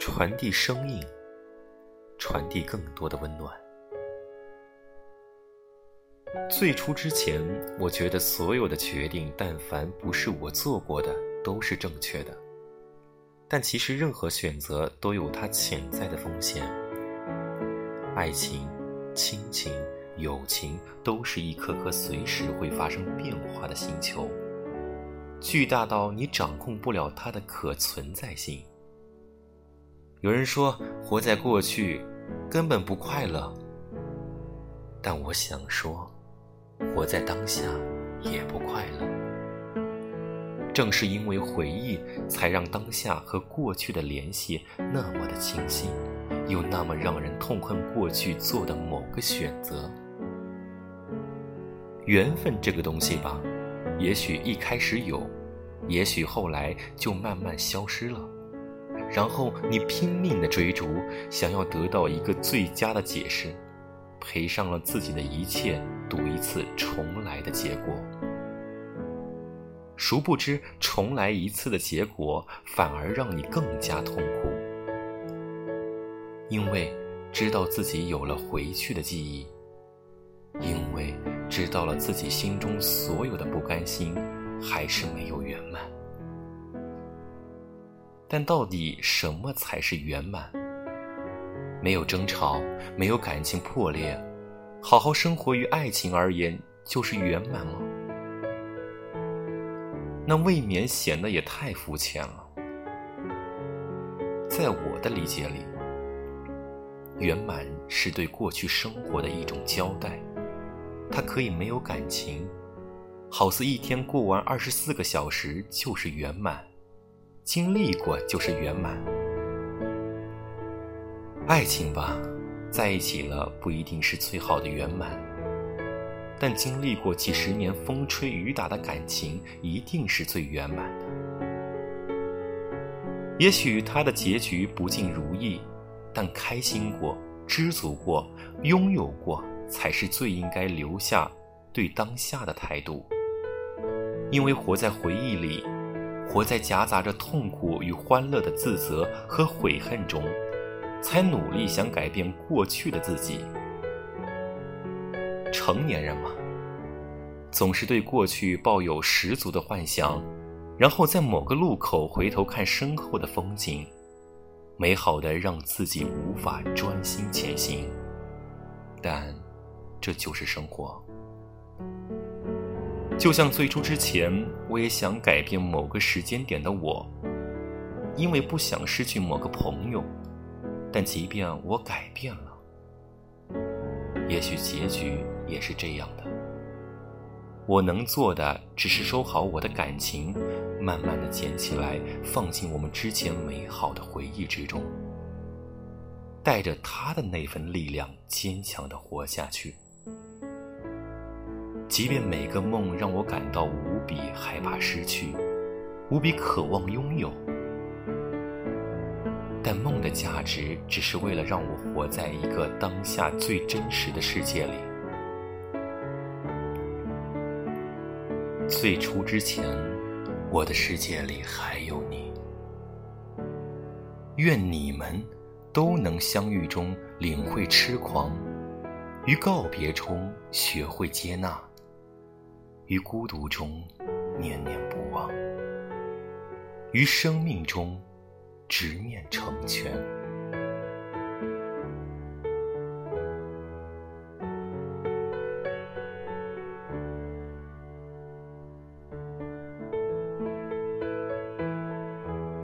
传递声音，传递更多的温暖。最初之前，我觉得所有的决定，但凡不是我做过的，都是正确的。但其实，任何选择都有它潜在的风险。爱情、亲情、友情，都是一颗颗随时会发生变化的星球，巨大到你掌控不了它的可存在性。有人说，活在过去根本不快乐，但我想说。活在当下也不快乐，正是因为回忆，才让当下和过去的联系那么的清晰，又那么让人痛恨过去做的某个选择。缘分这个东西吧，也许一开始有，也许后来就慢慢消失了，然后你拼命的追逐，想要得到一个最佳的解释。赔上了自己的一切，赌一次重来的结果。殊不知，重来一次的结果反而让你更加痛苦，因为知道自己有了回去的记忆，因为知道了自己心中所有的不甘心，还是没有圆满。但到底什么才是圆满？没有争吵，没有感情破裂，好好生活于爱情而言，就是圆满吗？那未免显得也太肤浅了。在我的理解里，圆满是对过去生活的一种交代，它可以没有感情，好似一天过完二十四个小时就是圆满，经历过就是圆满。爱情吧，在一起了不一定是最好的圆满，但经历过几十年风吹雨打的感情，一定是最圆满的。也许他的结局不尽如意，但开心过、知足过、拥有过，才是最应该留下对当下的态度。因为活在回忆里，活在夹杂着痛苦与欢乐的自责和悔恨中。才努力想改变过去的自己。成年人嘛，总是对过去抱有十足的幻想，然后在某个路口回头看身后的风景，美好的让自己无法专心前行。但，这就是生活。就像最初之前，我也想改变某个时间点的我，因为不想失去某个朋友。但即便我改变了，也许结局也是这样的。我能做的只是收好我的感情，慢慢的捡起来，放进我们之前美好的回忆之中，带着他的那份力量，坚强的活下去。即便每个梦让我感到无比害怕失去，无比渴望拥有。但梦的价值，只是为了让我活在一个当下最真实的世界里。最初之前，我的世界里还有你。愿你们都能相遇中领会痴狂，于告别中学会接纳，于孤独中念念不忘，于生命中。执念成全。